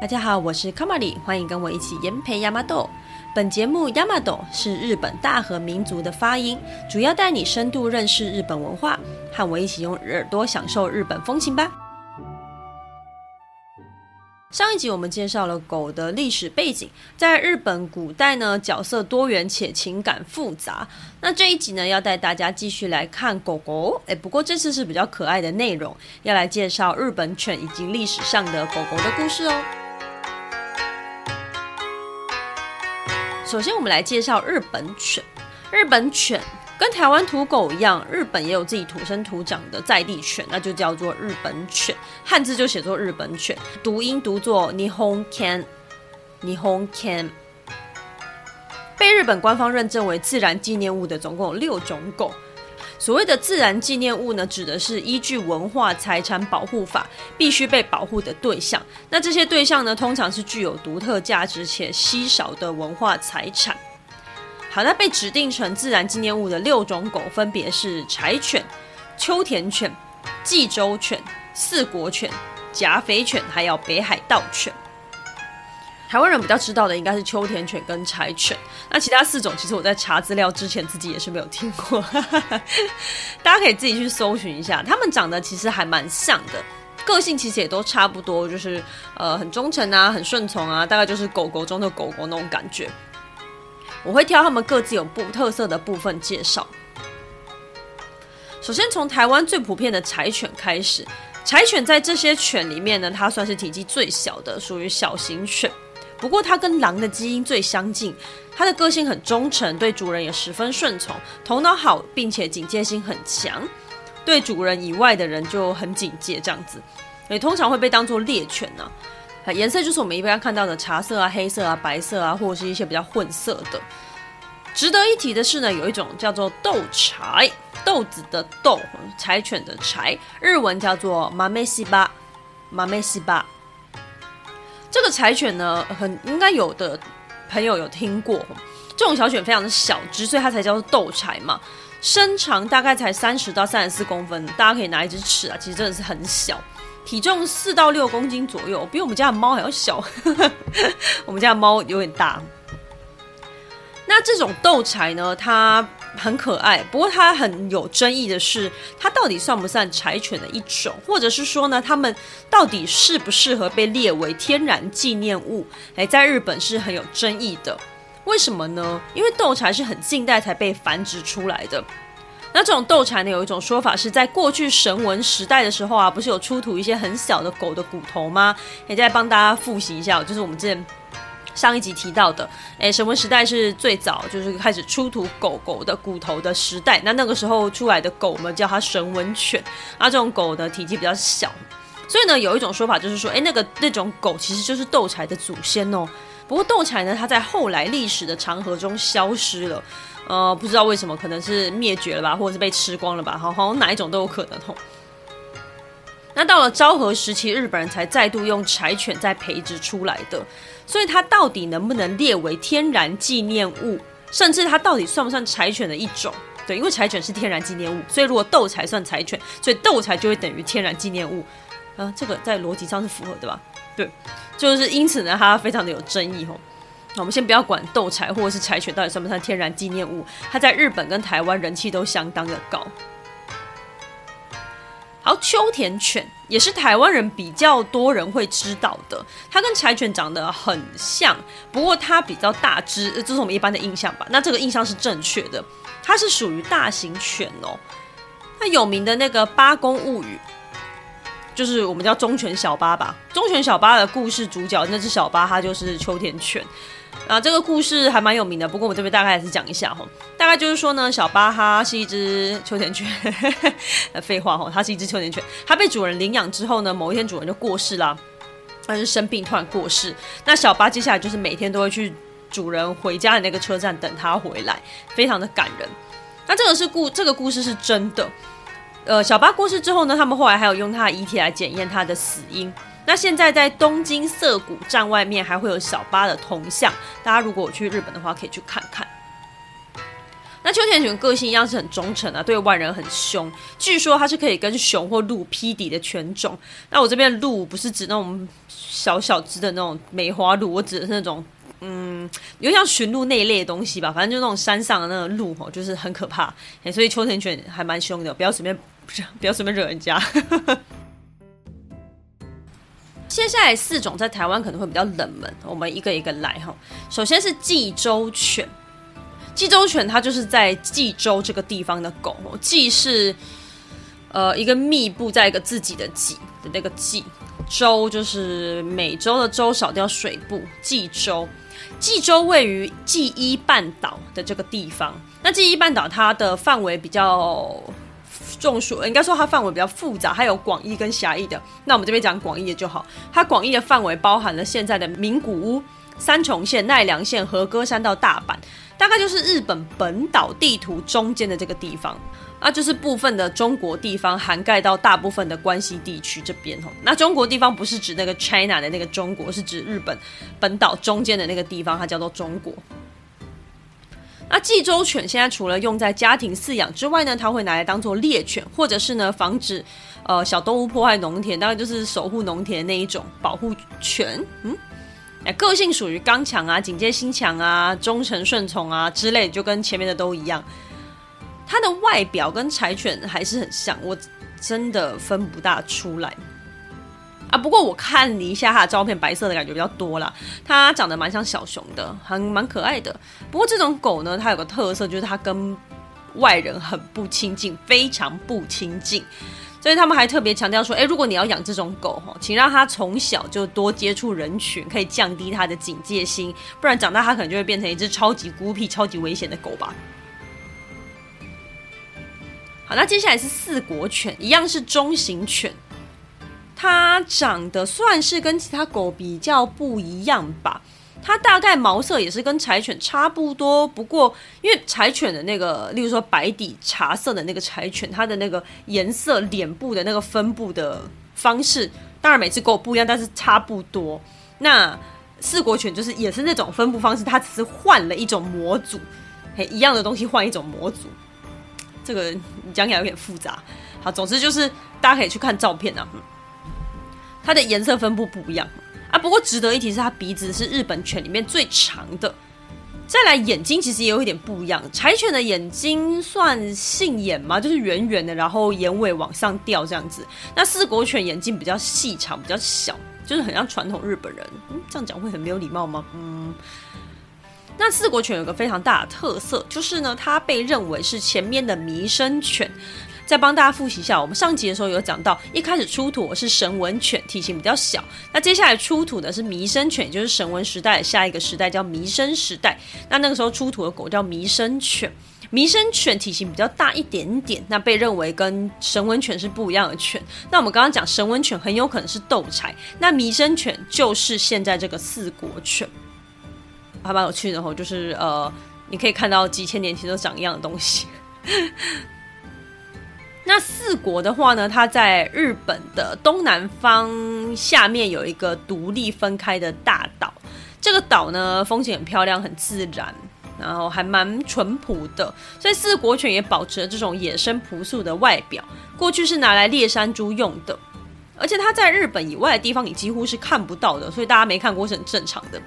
大家好，我是 Comedy，，欢迎跟我一起研培亚麻豆。本节目亚麻豆是日本大和民族的发音，主要带你深度认识日本文化，和我一起用耳朵享受日本风情吧。上一集我们介绍了狗的历史背景，在日本古代呢，角色多元且情感复杂。那这一集呢，要带大家继续来看狗狗，诶，不过这次是比较可爱的内容，要来介绍日本犬以及历史上的狗狗的故事哦。首先，我们来介绍日本犬。日本犬。跟台湾土狗一样，日本也有自己土生土长的在地犬，那就叫做日本犬，汉字就写作日本犬，读音读作 Nihon Ken，Nihon Ken。被日本官方认证为自然纪念物的总共有六种狗。所谓的自然纪念物呢，指的是依据文化财产保护法必须被保护的对象。那这些对象呢，通常是具有独特价值且稀少的文化财产。好，那被指定成自然纪念物的六种狗分别是柴犬、秋田犬、济州犬、四国犬、甲斐犬，还有北海道犬。台湾人比较知道的应该是秋田犬跟柴犬，那其他四种其实我在查资料之前自己也是没有听过，大家可以自己去搜寻一下。它们长得其实还蛮像的，个性其实也都差不多，就是呃很忠诚啊，很顺从啊，大概就是狗狗中的狗狗那种感觉。我会挑他们各自有不特色的部分介绍。首先从台湾最普遍的柴犬开始，柴犬在这些犬里面呢，它算是体积最小的，属于小型犬。不过它跟狼的基因最相近，它的个性很忠诚，对主人也十分顺从，头脑好，并且警戒心很强，对主人以外的人就很警戒，这样子，也通常会被当作猎犬呢、颜色就是我们一般看到的茶色啊、黑色啊、白色啊，或者是一些比较混色的。值得一提的是呢，有一种叫做豆柴，豆子的豆，柴犬的柴，日文叫做豆柴巴，豆柴巴。这个柴犬呢，很应该有的朋友有听过，这种小犬非常的小只，所以它才叫做豆柴嘛。身长大概才三十到三十四公分，大家可以拿一支尺啊，其实真的是很小。体重四到六公斤左右，比我们家的猫还要小。我们家的猫有点大。那这种豆柴呢，它很可爱，不过它很有争议的是，它到底算不算柴犬的一种，或者是说呢，它们到底适不适合被列为天然纪念物？诶，在日本是很有争议的。为什么呢？因为豆柴是很近代才被繁殖出来的。那这种斗柴呢，有一种说法是在过去神文时代的时候啊，不是有出土一些很小的狗的骨头吗？也再帮大家复习一下，就是我们之前上一集提到的，诶，神文时代是最早就是开始出土狗狗的骨头的时代。那那个时候出来的狗，我们叫它神文犬。那这种狗的体积比较小，所以呢，有一种说法就是说，诶，那个那种狗其实就是斗柴的祖先哦。不过斗柴呢，它在后来历史的长河中消失了。呃，不知道为什么，可能是灭绝了吧，或者是被吃光了吧，好，好像哪一种都有可能吼。那到了昭和时期，日本人才再度用柴犬再培植出来的，所以它到底能不能列为天然纪念物，甚至它到底算不算柴犬的一种？对，因为柴犬是天然纪念物，所以如果斗柴算柴犬，所以斗柴就会等于天然纪念物。呃，这个在逻辑上是符合的吧？对，就是因此呢，它非常的有争议吼。我们先不要管斗柴或者是柴犬到底算不算天然纪念物，它在日本跟台湾人气都相当的高。好，秋田犬也是台湾人比较多人会知道的，它跟柴犬长得很像，不过它比较大只，这是我们一般的印象吧？那这个印象是正确的，它是属于大型犬哦。那有名的那个《八公物语》。就是我们叫忠犬小八吧，忠犬小八的故事主角那只小八，它就是秋田犬啊。这个故事还蛮有名的，不过我这边大概还是讲一下哈。大概就是说呢，小八哈是一只秋田犬，废话哈，它是一只秋田犬。它被主人领养之后呢，某一天主人就过世了，它是生病突然过世。那小八接下来就是每天都会去主人回家的那个车站等他回来，非常的感人。那这个是故这个故事是真的。呃，小八过世之后呢，他们后来还有用他的遗体来检验他的死因。那现在在东京涩谷站外面还会有小巴的铜像，大家如果我去日本的话，可以去看看。那秋田犬个性一样是很忠诚啊，对外人很凶。据说它是可以跟熊或鹿匹敌的犬种。那我这边鹿不是指那种小小只的那种梅花鹿，我指的是那种嗯，有点像驯鹿那一类的东西吧。反正就那种山上的那个鹿吼，就是很可怕。所以秋田犬还蛮凶的，不要随便不要随便惹人家。接下来四种在台湾可能会比较冷门，我们一个一个来哈。首先是济州犬，济州犬它就是在济州这个地方的狗，济是呃一个密布在一个自己的己的那个济，州就是美洲的州少掉水部，济州。济州位于纪伊半岛的这个地方，那纪伊半岛它的范围比较。众数应该说它范围比较复杂，还有广义跟狭义的。那我们这边讲广义的就好。它广义的范围包含了现在的名古屋、三重县、奈良县、和歌山到大阪，大概就是日本本岛地图中间的这个地方。那就是部分的中国地方涵盖到大部分的关西地区这边哦。那中国地方不是指那个 China 的那个中国，是指日本本岛中间的那个地方，它叫做中国。那济州犬现在除了用在家庭饲养之外呢，它会拿来当做猎犬，或者是呢防止呃小动物破坏农田，当然就是守护农田那一种保护犬。嗯，哎，个性属于刚强啊、警戒心强啊、忠诚顺从啊之类，就跟前面的都一样。它的外表跟柴犬还是很像，我真的分不大出来。啊，不过我看了一下它的照片，白色的感觉比较多啦。它长得蛮像小熊的，很蛮可爱的。不过这种狗呢，它有个特色，就是它跟外人很不亲近，非常不亲近。所以他们还特别强调说，哎，如果你要养这种狗哈，请让它从小就多接触人群，可以降低它的警戒心，不然长大它可能就会变成一只超级孤僻、超级危险的狗吧。好，那接下来是四国犬，一样是中型犬。它长得算是跟其他狗比较不一样吧，它大概毛色也是跟柴犬差不多，不过因为柴犬的那个，例如说白底茶色的那个柴犬，它的那个颜色、脸部的那个分布的方式，当然每只狗不一样，但是差不多。那四国犬就是也是那种分布方式，它只是换了一种模组，嘿，一样的东西换一种模组，这个讲起来有点复杂。好，总之就是大家可以去看照片啊。它的颜色分布不一样啊，不过值得一提是它鼻子是日本犬里面最长的。再来眼睛其实也有一点不一样，柴犬的眼睛算杏眼吗？就是圆圆的，然后眼尾往上掉这样子。那四国犬眼睛比较细长，比较小，就是很像传统日本人。嗯，这样讲会很没有礼貌吗？嗯。那四国犬有个非常大的特色，就是呢，它被认为是前面的弥生犬。再帮大家复习一下，我们上集的时候有讲到，一开始出土的是神文犬，体型比较小。那接下来出土的是弥生犬，也就是神文时代的下一个时代叫弥生时代。那那个时候出土的狗叫弥生犬，弥生犬体型比较大一点点，那被认为跟神文犬是不一样的犬。那我们刚刚讲神文犬很有可能是斗柴，那弥生犬就是现在这个四国犬，还蛮有趣的吼，就是呃，你可以看到几千年前都长一样的东西。那四国的话呢，它在日本的东南方，下面有一个独立分开的大岛。这个岛呢，风景很漂亮，很自然，然后还蛮淳朴的，所以四国犬也保持了这种野生朴素的外表。过去是拿来猎山猪用的，而且它在日本以外的地方你几乎是看不到的，所以大家没看过是很正常的。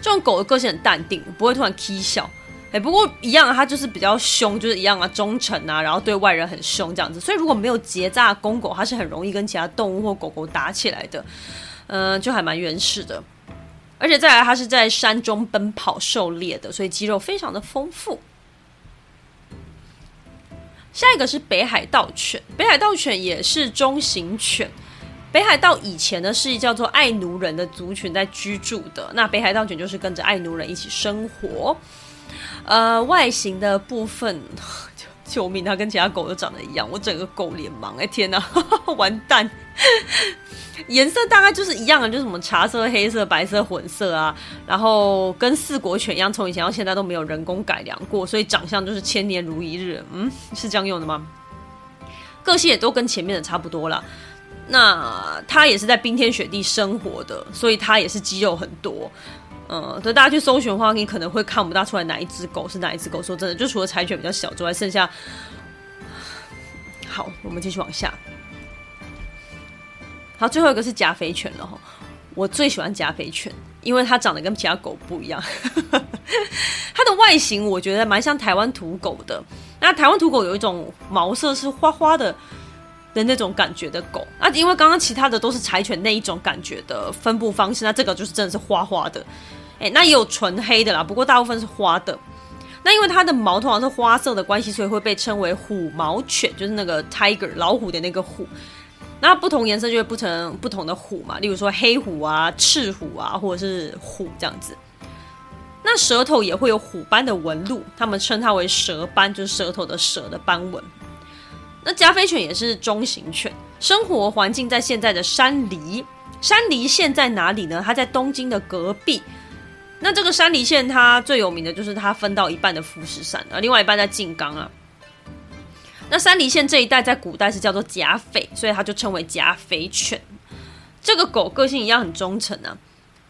这种狗的个性很淡定，不会突然起笑。哎，不过一样，它就是比较凶，就是一样啊，忠诚啊，然后对外人很凶这样子。所以如果没有结扎公狗，它是很容易跟其他动物或狗狗打起来的。嗯、就还蛮原始的。而且再来，它是在山中奔跑狩猎的，所以肌肉非常的丰富。下一个是北海道犬，北海道犬也是中型犬。北海道以前呢是叫做爱奴人的族群在居住的，那北海道犬就是跟着爱奴人一起生活。呃，外形的部分，救命！它跟其他狗都长得一样，我整个狗脸盲，哎天哪，完蛋！颜色大概就是一样的，就是什么茶色、黑色、白色、混色啊，然后跟四国犬一样，从以前到现在都没有人工改良过，所以长相就是千年如一日。嗯，是这样用的吗？个性也都跟前面的差不多啦。那它也是在冰天雪地生活的，所以它也是肌肉很多。嗯，对，大家去搜寻的话，你可能会看不大出来哪一只狗是哪一只狗。说真的，就除了柴犬比较小之外，剩下好，我们继续往下。好，最后一个是加菲犬了哈。我最喜欢加菲犬，因为它长得跟其他狗不一样。它的外形我觉得蛮像台湾土狗的。那台湾土狗有一种毛色是花花的的那种感觉的狗。那因为刚刚其他的都是柴犬那一种感觉的分布方式，那这个就是真的是花花的。哎，那也有纯黑的啦，不过大部分是花的。那因为它的毛通常是花色的关系，所以会被称为虎毛犬，就是那个 tiger 老虎的那个虎。那不同颜色就会不成不同的虎嘛，例如说黑虎啊、赤虎啊，或者是虎这样子。那舌头也会有虎斑的纹路，他们称它为舌斑，就是舌头的舌的斑纹。那加菲犬也是中型犬，生活环境在现在的山梨。山梨县在哪里呢？它在东京的隔壁。那这个山梨县它最有名的就是它分到一半的富士山，啊，另外一半在静冈啊。那山梨县这一带在古代是叫做甲斐，所以它就称为甲斐犬。这个狗个性一样很忠诚啊。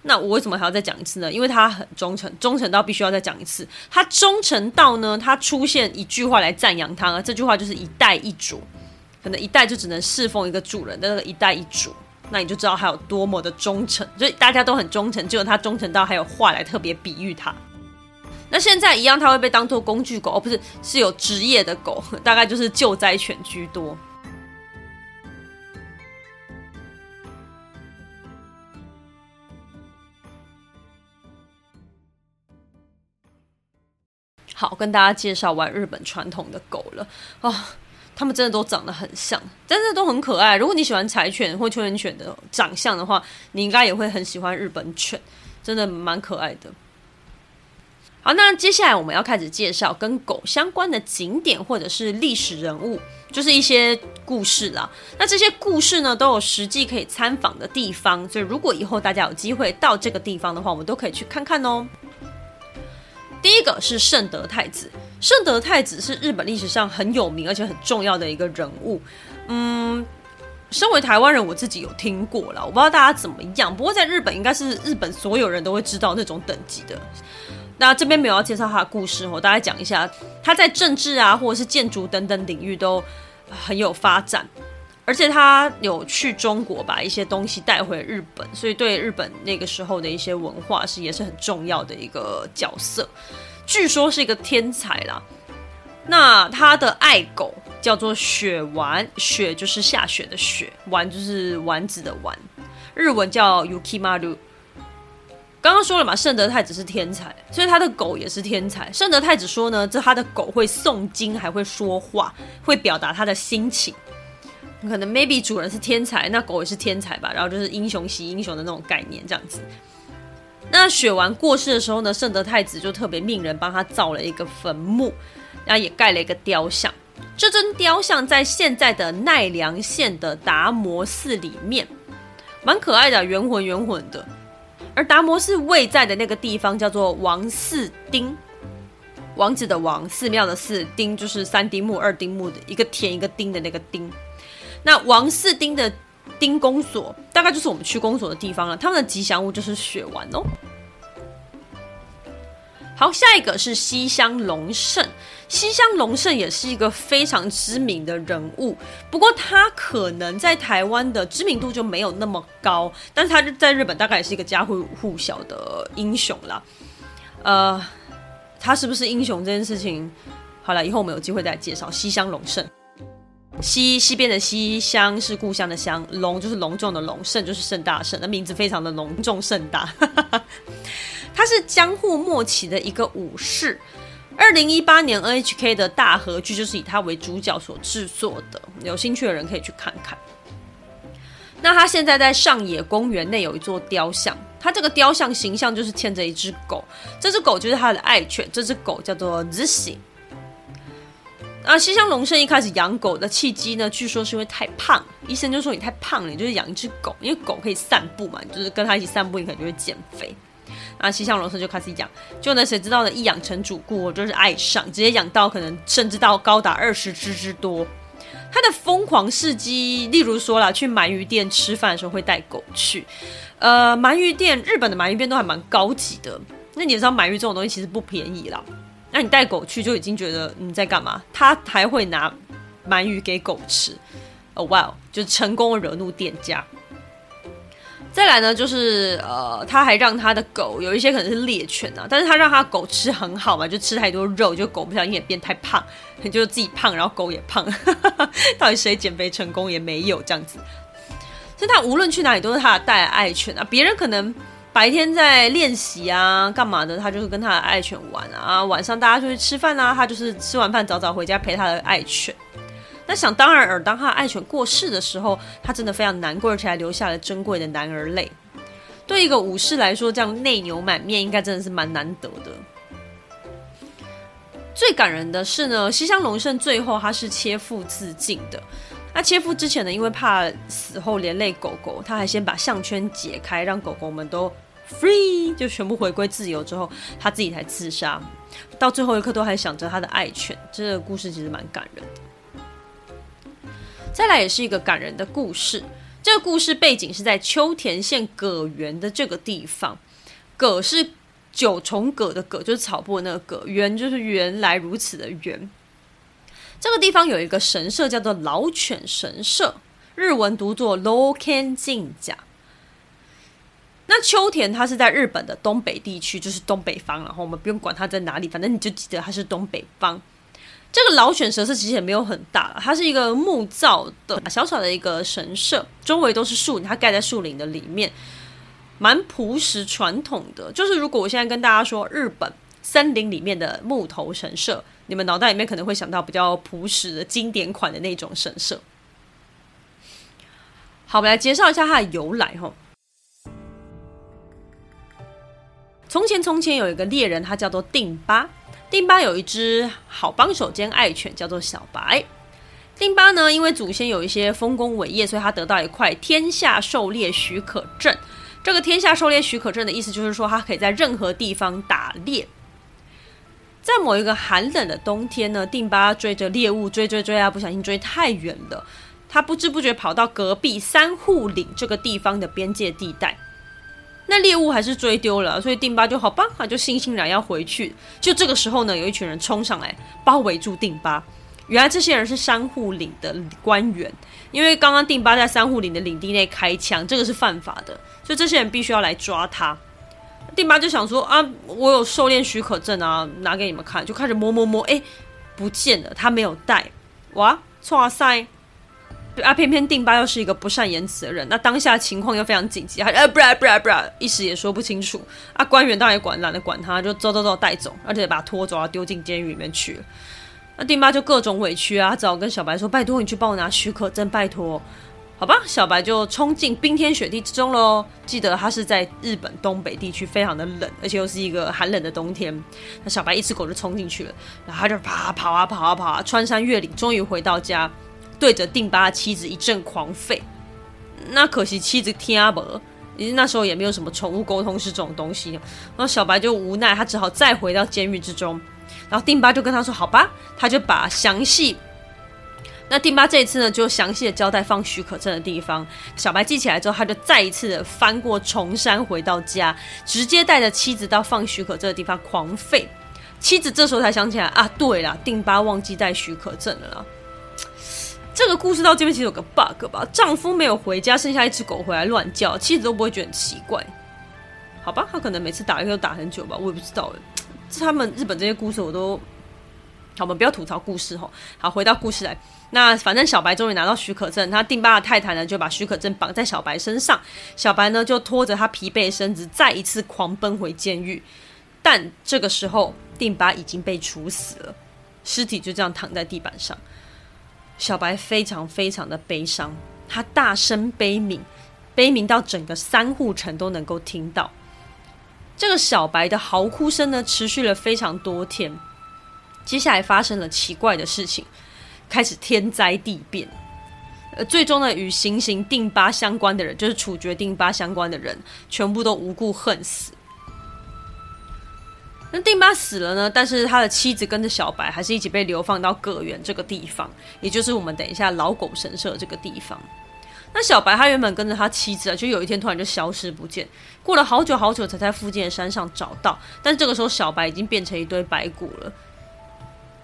那我为什么还要再讲一次呢？因为它很忠诚，忠诚到必须要再讲一次。它忠诚到呢，它出现一句话来赞扬它，这句话就是一代一主，可能一代就只能侍奉一个主人的那个一代一主。那你就知道它有多么的忠诚，所以大家都很忠诚，只有它忠诚到还有话来特别比喻它。那现在一样，它会被当做工具狗，哦，不是，是有职业的狗，大概就是救灾犬居多。好，跟大家介绍完日本传统的狗了啊，哦，他们真的都长得很像，真的都很可爱。如果你喜欢柴犬或秋田犬的长相的话，你应该也会很喜欢日本犬，真的蛮可爱的。好，那接下来我们要开始介绍跟狗相关的景点或者是历史人物，就是一些故事啦。那这些故事呢，都有实际可以参访的地方，所以如果以后大家有机会到这个地方的话，我们都可以去看看哦。第一个是圣德太子，圣德太子是日本历史上很有名而且很重要的一个人物。嗯，身为台湾人，我自己有听过啦，我不知道大家怎么样。不过在日本，应该是日本所有人都会知道那种等级的。那这边没有要介绍他的故事，我大概讲一下，他在政治啊，或者是建筑等等领域都很有发展，而且他有去中国把一些东西带回日本，所以对日本那个时候的一些文化是也是很重要的一个角色。据说是一个天才啦。那他的爱狗叫做雪丸，雪就是下雪的雪，丸就是丸子的丸，日文叫 Yukimaru。刚刚说了嘛，圣德太子是天才，所以他的狗也是天才。圣德太子说呢，这他的狗会诵经，还会说话，会表达他的心情。可能 maybe 主人是天才，那狗也是天才吧。然后就是英雄惜英雄的那种概念，这样子。那雪丸过世的时候呢，圣德太子就特别命人帮他造了一个坟墓，然后也盖了一个雕像。这尊雕像在现在的奈良县的达摩寺里面，蛮可爱的，圆浑圆浑的。而达摩寺位在的那个地方叫做王寺町，王子的王，寺庙的寺，町就是三丁目、二丁目的一个田一个丁的那个丁。那王四丁的丁公所，大概就是我们去公所的地方了。他们的吉祥物就是雪丸哦。好，下一个是西乡隆盛。西乡隆盛也是一个非常知名的人物，不过他可能在台湾的知名度就没有那么高，但是他在日本大概也是一个家喻户晓的英雄啦。呃，他是不是英雄这件事情，好了，以后我们有机会再介绍西乡隆盛。西西边的西乡是故乡的乡，隆就是隆重的隆，盛就是盛大盛，那名字非常的隆重盛大。他是江户末期的一个武士。二零一八年 NHK 的大合剧就是以他为主角所制作的，有兴趣的人可以去看看。那他现在在上野公园内有一座雕像，他这个雕像形象就是牵着一只狗，这只狗就是他的爱犬，这只狗叫做 z。啊，西乡隆盛一开始养狗的契机呢，据说是因为太胖，医生就说你太胖了，你就是养一只狗，因为狗可以散步嘛，就是跟他一起散步，你可能就会减肥。啊，西乡隆盛就开始养，就呢，谁知道呢？一养成主顾，我就是爱上，直接养到可能甚至到高达二十只之多。他的疯狂事迹，例如说啦，去鳗鱼店吃饭的时候会带狗去。呃，鳗鱼店，日本的鳗鱼店都还蛮高级的。那你也知道，鳗鱼这种东西其实不便宜啦。那你带狗去就已经觉得你在干嘛？他还会拿鳗鱼给狗吃，哦哇，就成功惹怒店家。再来呢，就是呃，他还让他的狗有一些可能是猎犬啊，但是他让他狗吃很好嘛，就吃太多肉，就狗不小心也变太胖，就自己胖，然后狗也胖，到底谁减肥成功也没有这样子。所以他无论去哪里都是他的带爱犬啊，别人可能白天在练习啊，干嘛的，他就是跟他的爱犬玩啊，晚上大家出去吃饭啊，他就是吃完饭早早回家陪他的爱犬。那想当然尔，当他的爱犬过世的时候，他真的非常难过，而且还流下了珍贵的男儿泪。对一个武士来说，这样内牛满面，应该真的是蛮难得的。最感人的是呢，西乡隆盛最后他是切腹自尽的。那切腹之前呢，因为怕死后连累狗狗，他还先把项圈解开，让狗狗们都 free，就全部回归自由之后，他自己才自杀。到最后一刻都还想着他的爱犬，这个故事其实蛮感人的。再来也是一个感人的故事。这个故事背景是在秋田县葛原的这个地方。葛是九重葛的葛，就是草布那个葛；原就是原来如此的原。这个地方有一个神社叫做老犬神社，日文读作 Loken 镜甲。那秋田它是在日本的东北地区，就是东北方，然后我们不用管它在哪里，反正你就记得它是东北方。这个老犬神社其实也没有很大，它是一个木造的小小的一个神社，周围都是树，它盖在树林的里面，蛮朴实传统的。就是如果我现在跟大家说日本森林里面的木头神社，你们脑袋里面可能会想到比较朴实的经典款的那种神社。好，我们来介绍一下它的由来哈。从前从前有一个猎人，他叫做定巴。定巴有一只好帮手兼爱犬，叫做小白。定巴呢，因为祖先有一些丰功伟业，所以他得到一块天下狩猎许可证。这个天下狩猎许可证的意思就是说，他可以在任何地方打猎。在某一个寒冷的冬天呢，定巴追着猎物追追追啊，不小心追太远了，他不知不觉跑到隔壁三户岭这个地方的边界地带。那猎物还是追丢了，所以定八就好吧，他就悻悻然要回去。就这个时候呢，有一群人冲上来包围住定八。原来这些人是山户岭的官员，因为刚刚定八在山户岭的领地内开枪，这个是犯法的，所以这些人必须要来抓他。定八就想说啊，我有狩猎许可证啊，拿给你们看，就开始摸摸摸，哎，不见了，他没有带，哇，哇塞！啊，偏偏定八又是一个不善言辞的人，那当下情况又非常紧急，他呃，不然不然不然，一时也说不清楚。啊，官员当然也管，懒得管他，就走走走带走，而且把他拖走，丢进监狱里面去了。那定八就各种委屈啊，只好跟小白说：“拜托你去帮我拿许可证，拜托。”好吧，小白就冲进冰天雪地之中喽。记得他是在日本东北地区，非常的冷，而且又是一个寒冷的冬天。那小白一只狗就冲进去了，然后他就啪跑啊跑啊跑啊，穿山越岭，终于回到家。对着定巴的妻子一阵狂吠，那可惜妻子听不懂，因为那时候也没有什么宠物沟通师这种东西。然后小白就无奈，他只好再回到监狱之中。然后定巴就跟他说：“好吧。”他就把详细，那定巴这一次呢，就详细的交代放许可证的地方。小白记起来之后，他就再一次的翻过重山回到家，直接带着妻子到放许可证的地方狂吠。妻子这时候才想起来啊，对了，定巴忘记带许可证了。这个故事到这边其实有个 bug 吧，丈夫没有回家，剩下一只狗回来乱叫，妻子都不会觉得很奇怪，好吧？他可能每次打一个都打很久吧，我也不知道。这他们日本这些故事我都，好，我们不要吐槽故事吼。好，回到故事来，那反正小白终于拿到许可证，他定八的太太呢就把许可证绑在小白身上，小白呢就拖着他疲惫身子再一次狂奔回监狱，但这个时候定八已经被处死了，尸体就这样躺在地板上。小白非常非常的悲伤，他大声悲鸣，悲鸣到整个三户城都能够听到。这个小白的嚎哭声呢，持续了非常多天。接下来发生了奇怪的事情，开始天灾地变。呃，最终呢，与行刑定八相关的人，就是处决定八相关的人，全部都无故恨死。那定八死了呢，但是他的妻子跟着小白还是一起被流放到葛原这个地方，也就是我们等一下老狗神社这个地方。那小白他原本跟着他妻子啊，就有一天突然就消失不见，过了好久好久才在附近的山上找到，但这个时候小白已经变成一堆白骨了。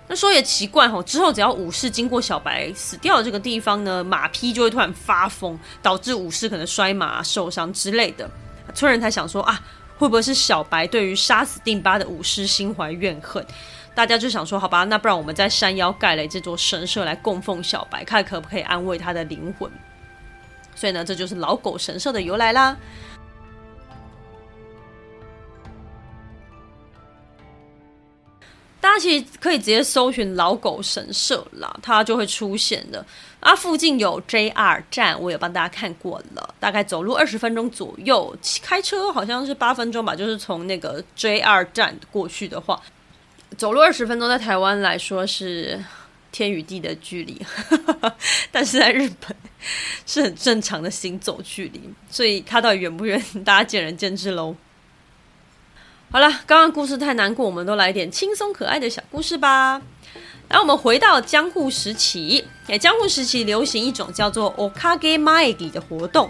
那说也奇怪吼，之后只要武士经过小白死掉的这个地方呢，马匹就会突然发疯，导致武士可能摔马受伤之类的。村人才想说啊，会不会是小白对于杀死定巴的武士心怀怨恨？大家就想说，好吧，那不然我们在山腰盖了这座神社来供奉小白，看可不可以安慰他的灵魂。所以呢，这就是老狗神社的由来啦。大家其实可以直接搜寻老狗神社啦，它就会出现的。啊，附近有 JR 站，我也帮大家看过了，大概走路二十分钟左右，开车好像是八分钟吧。就是从那个 JR 站过去的话，走路二十分钟，在台湾来说是天与地的距离，但是在日本是很正常的行走距离，所以它到底远不远，大家见仁见智喽。好了，刚刚故事太难过，我们都来点轻松可爱的小故事吧。来，我们回到江户时期，哎，江户时期流行一种叫做 “okage mai” 的活动。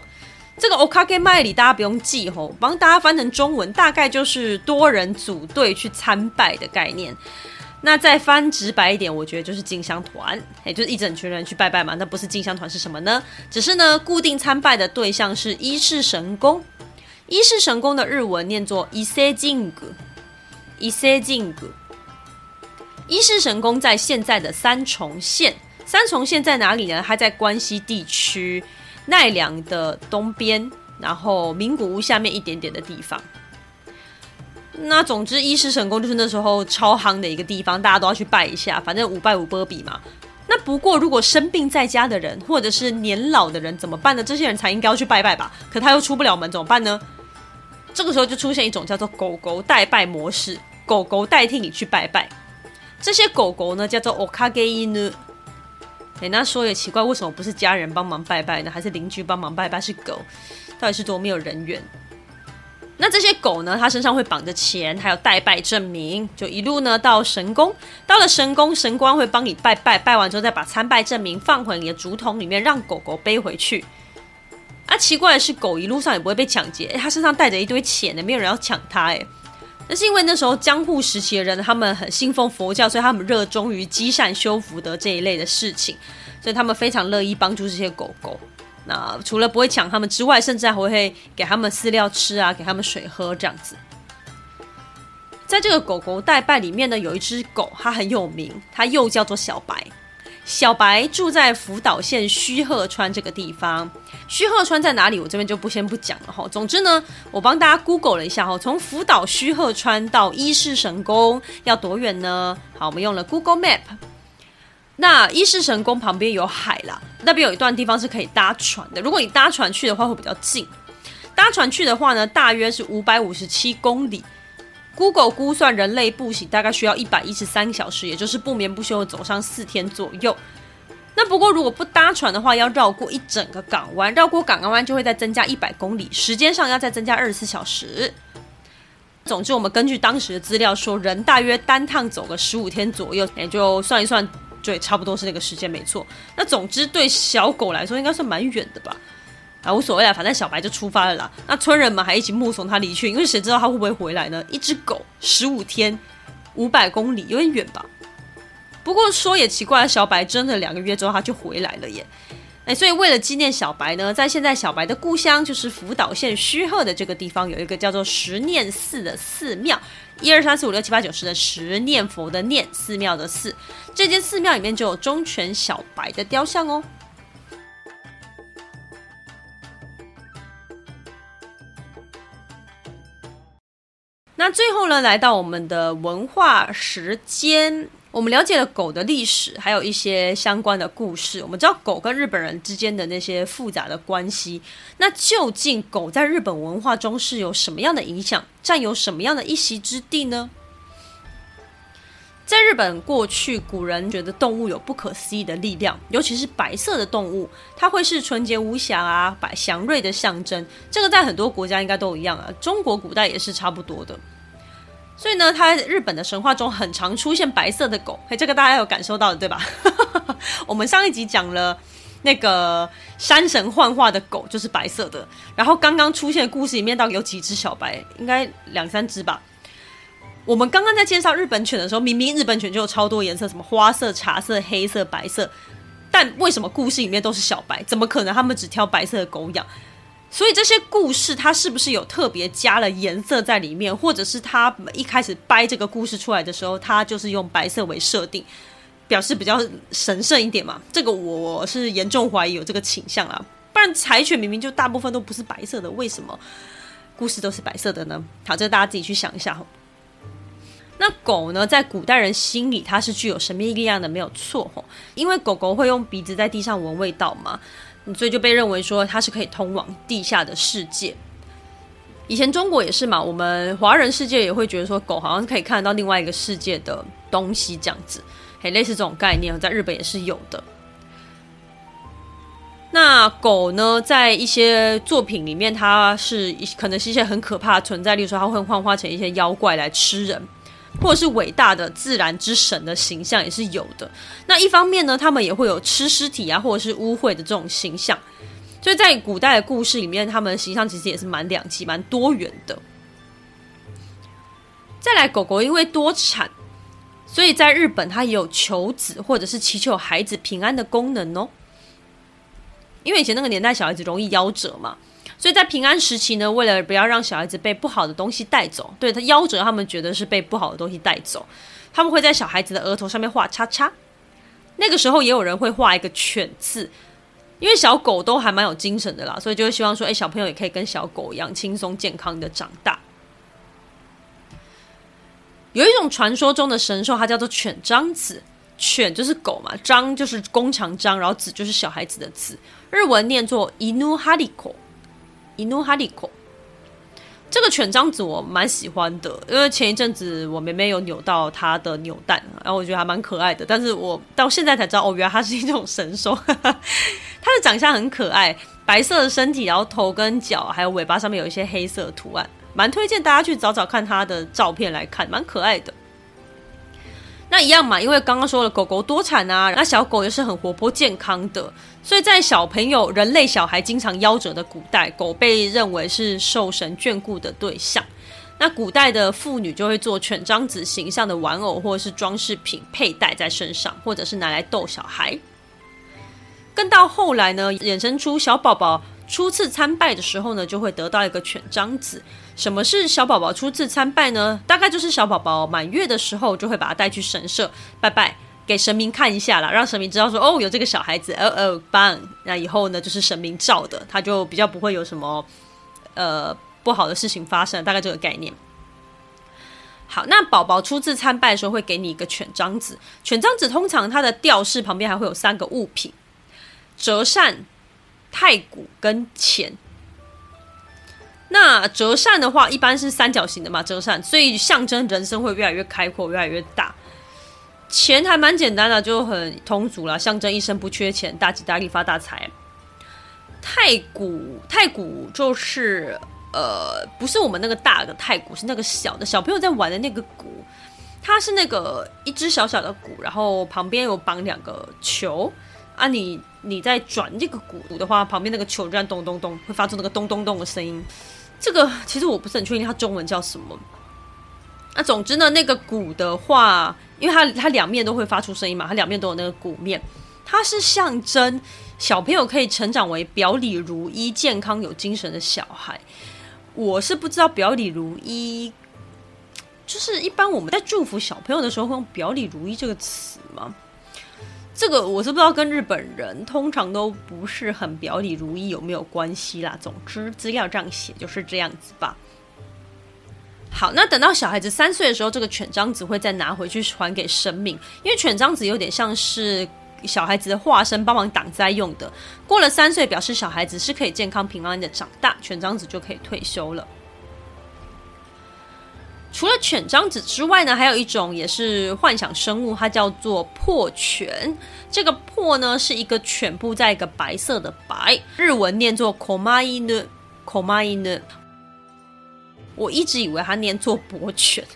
这个 “okage mai” 大家不用记吼，帮大家翻成中文，大概就是多人组队去参拜的概念。那再翻直白一点，我觉得就是进香团，也就是一整群人去拜拜嘛。那不是进香团是什么呢？只是呢，固定参拜的对象是一世神宫。伊势神宫的日文念作伊势神宫，伊势神宫。伊势神宫在现在的三重县，三重县在哪里呢？它在关西地区奈良的东边，然后名古屋下面一点点的地方。那总之，伊势神宫就是那时候超夯的一个地方，大家都要去拜一下，反正五拜五波比嘛。那不过，如果生病在家的人，或者是年老的人怎么办呢？这些人才应该要去拜拜吧？可他又出不了门，怎么办呢？这个时候就出现一种叫做狗狗代拜模式，狗狗代替你去拜拜。这些狗狗呢，叫做 okage inu。哎，那说也奇怪，为什么不是家人帮忙拜拜呢？还是邻居帮忙拜拜？是狗，到底是多没有人缘？那这些狗呢，它身上会绑着钱，还有代拜证明，就一路呢到神宫。到了神宫，神官会帮你拜拜，拜完之后再把参拜证明放回你的竹筒里面，让狗狗背回去。啊，奇怪的是，狗一路上也不会被抢劫，它身上带着一堆钱呢，没有人要抢它，哎，那是因为那时候江户时期的人，他们很信奉佛教，所以他们热衷于积善修福德这一类的事情，所以他们非常乐意帮助这些狗狗。那除了不会抢他们之外，甚至还会给他们饲料吃啊，给他们水喝这样子。在这个狗狗代拜里面呢，有一只狗，它很有名，它又叫做小白。小白住在福岛县须贺川这个地方。须贺川在哪里？我这边就不先不讲了哈。总之呢，我帮大家 Google 了一下哈，从福岛须贺川到伊势神宫要多远呢？好，我们用了 Google Map。那伊势神宫旁边有海啦，那边有一段地方是可以搭船的。如果你搭船去的话，会比较近。搭船去的话呢，大约是五百五十七公里。Google 估算人类步行大概需要一百一十三小时，也就是不眠不休的走上四天左右。那不过如果不搭船的话，要绕过一整个港湾，绕过港湾就会再增加一百公里，时间上要再增加二十四小时。总之，我们根据当时的资料说，人大约单趟走个十五天左右，也就算一算，对，差不多是那个时间没错。那总之对小狗来说，应该算蛮远的吧。啊，无所谓了，反正小白就出发了啦。那村人们还一起目送他离去，因为谁知道他会不会回来呢？一只狗，十五天，五百公里，有点远吧。不过说也奇怪，小白真的两个月之后他就回来了耶。哎，所以为了纪念小白呢，在现在小白的故乡就是福岛县须贺的这个地方，有一个叫做十念寺的寺庙，一二三四五六七八九十的十念佛的念，寺庙的寺。这间寺庙里面就有忠犬小白的雕像哦。那最后呢，来到我们的文化时间，我们了解了狗的历史，还有一些相关的故事。我们知道狗跟日本人之间的那些复杂的关系。那究竟狗在日本文化中是有什么样的影响，占有什么样的一席之地呢？在日本过去，古人觉得动物有不可思议的力量，尤其是白色的动物，它会是纯洁无瑕啊，百祥瑞的象征。这个在很多国家应该都一样啊，中国古代也是差不多的。所以呢，它日本的神话中很常出现白色的狗。哎，这个大家有感受到的对吧？我们上一集讲了那个山神幻化的狗就是白色的，然后刚刚出现的故事里面到底有几只小白？应该两三只吧。我们刚刚在介绍日本犬的时候，明明日本犬就有超多颜色，什么花色、茶色、黑色、白色，但为什么故事里面都是小白？怎么可能他们只挑白色的狗养？所以这些故事，它是不是有特别加了颜色在里面，或者是他一开始掰这个故事出来的时候，他就是用白色为设定，表示比较神圣一点嘛？这个我是严重怀疑有这个倾向啊！不然柴犬明明就大部分都不是白色的，为什么故事都是白色的呢？好，这大家自己去想一下。那狗呢，在古代人心里，它是具有神秘力量的，没有错吼，因为狗狗会用鼻子在地上闻味道嘛。所以就被认为说它是可以通往地下的世界。以前中国也是嘛，我们华人世界也会觉得说狗好像是可以看得到另外一个世界的东西这样子，嘿，类似这种概念，在日本也是有的。那狗呢，在一些作品里面，它是可能是一些很可怕的存在，例如说它会幻化成一些妖怪来吃人。或者是伟大的自然之神的形象也是有的。那一方面呢，他们也会有吃尸体啊，或者是污秽的这种形象。所以在古代的故事里面，他们的形象其实也是蛮两极、蛮多元的。再来，狗狗因为多产，所以在日本它也有求子或者是祈求孩子平安的功能哦。因为以前那个年代小孩子容易夭折嘛。所以在平安时期呢，为了不要让小孩子被不好的东西带走，对，他夭折，他们觉得是被不好的东西带走，他们会在小孩子的额头上面画叉叉。那个时候也有人会画一个犬字，因为小狗都还蛮有精神的啦，所以就会希望说，哎，小朋友也可以跟小狗一样轻松健康的长大。有一种传说中的神兽，它叫做犬张子，犬就是狗嘛，张就是弓长张，然后子就是小孩子的子，日文念作伊努哈里口。伊努哈利口，这个犬张子我蛮喜欢的，因为前一阵子我妹妹有扭到它的扭蛋，然后我觉得还蛮可爱的。但是我到现在才知道，哦，原来它是一种神兽，它的长相很可爱，白色的身体，然后头跟脚还有尾巴上面有一些黑色图案，蛮推荐大家去找找看它的照片来看，蛮可爱的。那一样嘛，因为刚刚说了狗狗多产啊，那小狗也是很活泼健康的，所以在小朋友、人类小孩经常夭折的古代，狗被认为是受神眷顾的对象。那古代的妇女就会做犬张子形象的玩偶或者是装饰品佩戴在身上，或者是拿来逗小孩。更到后来呢，衍生出小宝宝初次参拜的时候呢，就会得到一个犬张子。什么是小宝宝初次参拜呢？大概就是小宝宝满月的时候，就会把他带去神社拜拜，给神明看一下啦，让神明知道说哦，有这个小孩子，哦哦棒。那以后呢，就是神明照的，他就比较不会有什么呃不好的事情发生，大概这个概念。好，那宝宝初次参拜的时候，会给你一个犬张子。犬张子通常它的吊饰旁边还会有三个物品：折扇、太鼓跟钱。那折扇的话，一般是三角形的嘛，折扇，所以象征人生会越来越开阔，越来越大。钱还蛮简单的，就很通俗啦，象征一生不缺钱，大吉大利，发大财。太鼓，太鼓就是呃，不是我们那个大的太鼓，是那个小的，小朋友在玩的那个鼓。它是那个一只小小的鼓，然后旁边有绑两个球啊你，你在转这个鼓的话，旁边那个球这样咚咚咚，会发出那个咚咚咚的声音。这个其实我不是很确定它中文叫什么。那总之呢，那个鼓的话，因为它它两面都会发出声音嘛，它两面都有那个鼓面，它是象征小朋友可以成长为表里如一、健康有精神的小孩。我是不知道表里如一，就是一般我们在祝福小朋友的时候会用表里如一这个词吗？这个我是不知道，跟日本人通常都不是很表里如一有没有关系啦。总之资料这样写就是这样子吧。好，那等到小孩子三岁的时候，这个犬张子会再拿回去还给神明，因为犬张子有点像是小孩子的化身，帮忙挡灾用的。过了三岁，表示小孩子是可以健康平安的长大，犬张子就可以退休了。除了犬张子之外呢，还有一种也是幻想生物，它叫做破犬。这个破呢是一个犬部，在一个白色的白，日文念作 komainu，komainu。我一直以为它念作博犬，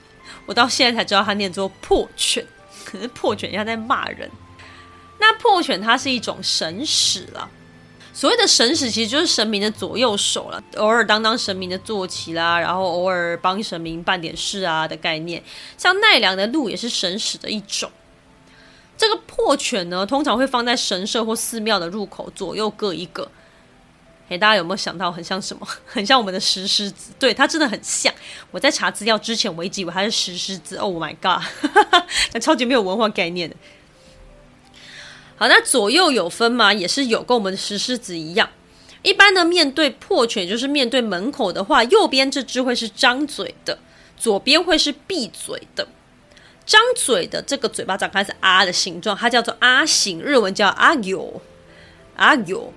我到现在才知道它念作破犬，可是破犬要在骂人。那破犬它是一种神使了。所谓的神使其实就是神明的左右手了，偶尔当当神明的坐骑啦，然后偶尔帮神明办点事啊的概念。像奈良的鹿也是神使的一种。这个破犬呢，通常会放在神社或寺庙的入口，左右各一个。哎，大家有没有想到很像什么？很像我们的石狮子，对，它真的很像。我在查资料之前，我一直以为它是石狮子。Oh my god，那超级没有文化概念的。好，那左右有分吗？也是有，跟我们的石狮子一样。一般呢，面对破犬，就是面对门口的话，右边这只会是张嘴的，左边会是闭嘴的。张嘴的这个嘴巴长开是啊的形状，它叫做啊形，日文叫啊有啊有。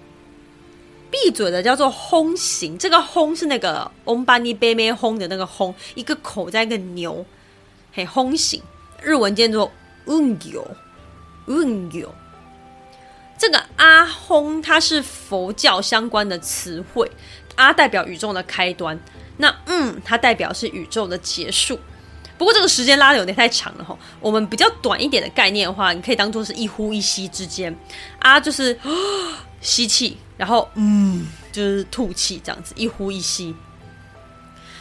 闭嘴的叫做轰形，这个轰是那个翁巴尼贝贝轰的那个轰，一个口在一个牛，嘿，轰形，日文叫做嗯有嗯有。这个阿轰它是佛教相关的词汇，阿代表宇宙的开端，那嗯它代表是宇宙的结束。不过这个时间拉的有点太长了哈，我们比较短一点的概念的话，你可以当做是一呼一吸之间，啊就是吸气，然后嗯就是吐气这样子，一呼一吸。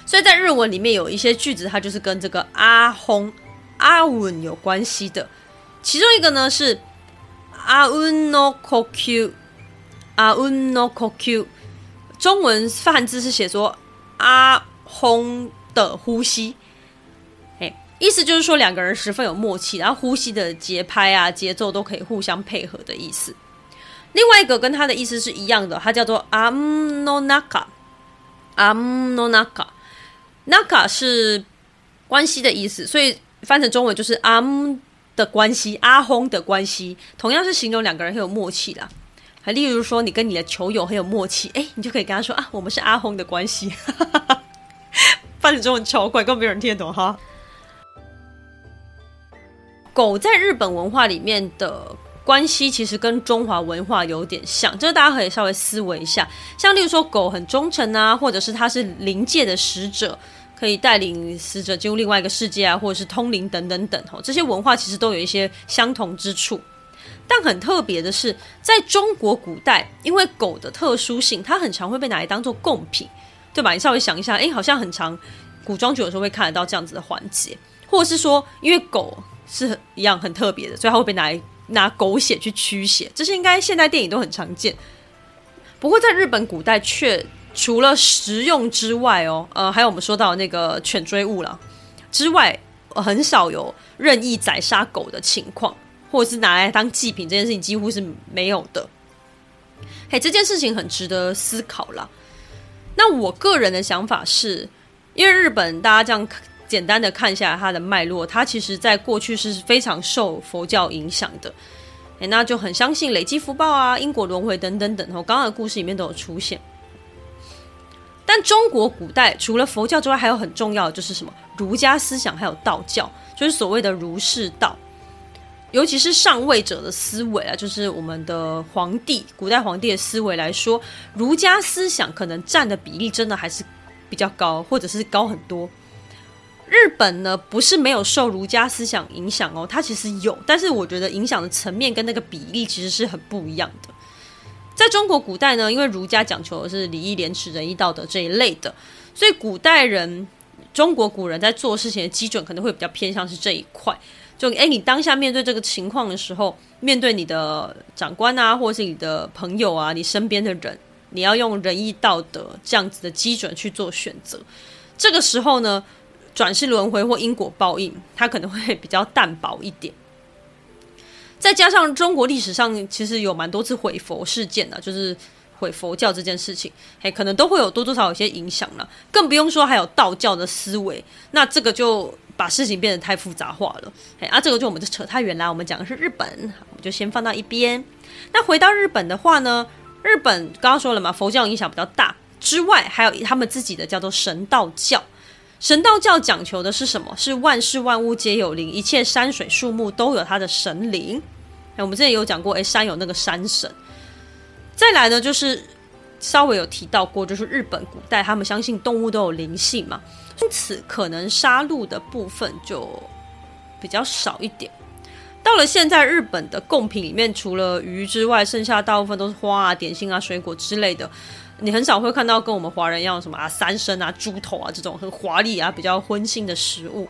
所以在日文里面有一些句子，它就是跟这个阿轰阿文有关系的，其中一个呢是。阿吽诺呼吸，阿吽诺呼吸，中文汉字是写说阿轰的呼吸，哎，意思就是说两个人十分有默契，然后呼吸的节拍啊、节奏都可以互相配合的意思。另外一个跟它的意思是一样的，它叫做阿姆诺纳卡，阿姆诺纳卡，纳卡是关系的意思，所以翻成中文就是阿姆。的关系，阿轰的关系，同样是形容两个人很有默契啦。还例如说，你跟你的球友很有默契，哎，你就可以跟他说啊，我们是阿轰的关系。翻译中文超怪，根本没有人听得懂哈。狗在日本文化里面的关系，其实跟中华文化有点像，这个大家可以稍微思维一下。像例如说，狗很忠诚啊，或者是它是灵界的使者。可以带领死者进入另外一个世界啊，或者是通灵等等等吼，这些文化其实都有一些相同之处。但很特别的是，在中国古代，因为狗的特殊性，它很常会被拿来当做贡品，对吧？你稍微想一下，诶，好像很常古装剧有时候会看得到这样子的环节，或者是说，因为狗是一样很特别的，所以它会被拿来拿狗血去驱邪，这些应该现代电影都很常见。不过在日本古代却。除了食用之外哦，呃，还有我们说到那个犬追物了之外，很少有任意宰杀狗的情况，或者是拿来当祭品这件事情几乎是没有的。嘿，这件事情很值得思考啦。那我个人的想法是，因为日本大家这样简单的看一下它的脉络，它其实在过去是非常受佛教影响的，哎，那就很相信累积福报啊、因果轮回等等等。我刚刚的故事里面都有出现。但中国古代除了佛教之外，还有很重要的就是什么？儒家思想还有道教，就是所谓的儒释道。尤其是上位者的思维啊，就是我们的皇帝，古代皇帝的思维来说，儒家思想可能占的比例真的还是比较高，或者是高很多。日本呢，不是没有受儒家思想影响哦，它其实有，但是我觉得影响的层面跟那个比例其实是很不一样的。在中国古代呢，因为儒家讲求的是礼义廉耻仁义道德这一类的，所以古代人、中国古人在做事情的基准可能会比较偏向是这一块。就诶，你当下面对这个情况的时候，面对你的长官啊，或是你的朋友啊，你身边的人，你要用仁义道德这样子的基准去做选择。这个时候呢，转世轮回或因果报应，它可能会比较淡薄一点。再加上中国历史上其实有蛮多次毁佛事件的，就是毁佛教这件事情，嘿，可能都会有多多少少有些影响了。更不用说还有道教的思维，那这个就把事情变得太复杂化了。嘿，啊，这个就我们就扯太远了。我们讲的是日本，我们就先放到一边。那回到日本的话呢，日本刚刚说了嘛，佛教影响比较大之外，还有他们自己的叫做神道教。神道教讲求的是什么？是万事万物皆有灵，一切山水树木都有它的神灵。哎，我们之前有讲过，哎，山有那个山神。再来呢，就是稍微有提到过，就是日本古代他们相信动物都有灵性嘛，因此可能杀戮的部分就比较少一点。到了现在，日本的贡品里面除了鱼之外，剩下大部分都是花啊、点心啊、水果之类的。你很少会看到跟我们华人一样什么啊三牲啊、猪头啊这种很华丽啊、比较荤腥的食物。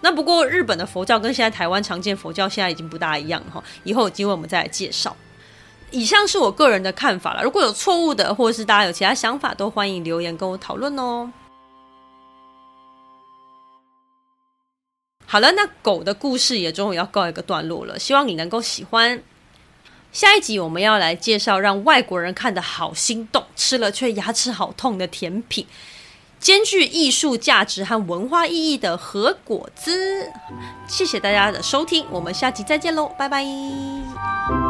那不过日本的佛教跟现在台湾常见佛教现在已经不大一样哈，以后有机会我们再来介绍。以上是我个人的看法了，如果有错误的，或者是大家有其他想法，都欢迎留言跟我讨论哦。好了，那狗的故事也终于要告一个段落了，希望你能够喜欢。下一集我们要来介绍让外国人看得好心动，吃了却牙齿好痛的甜品，兼具艺术价值和文化意义的和果子。谢谢大家的收听，我们下集再见喽，拜拜。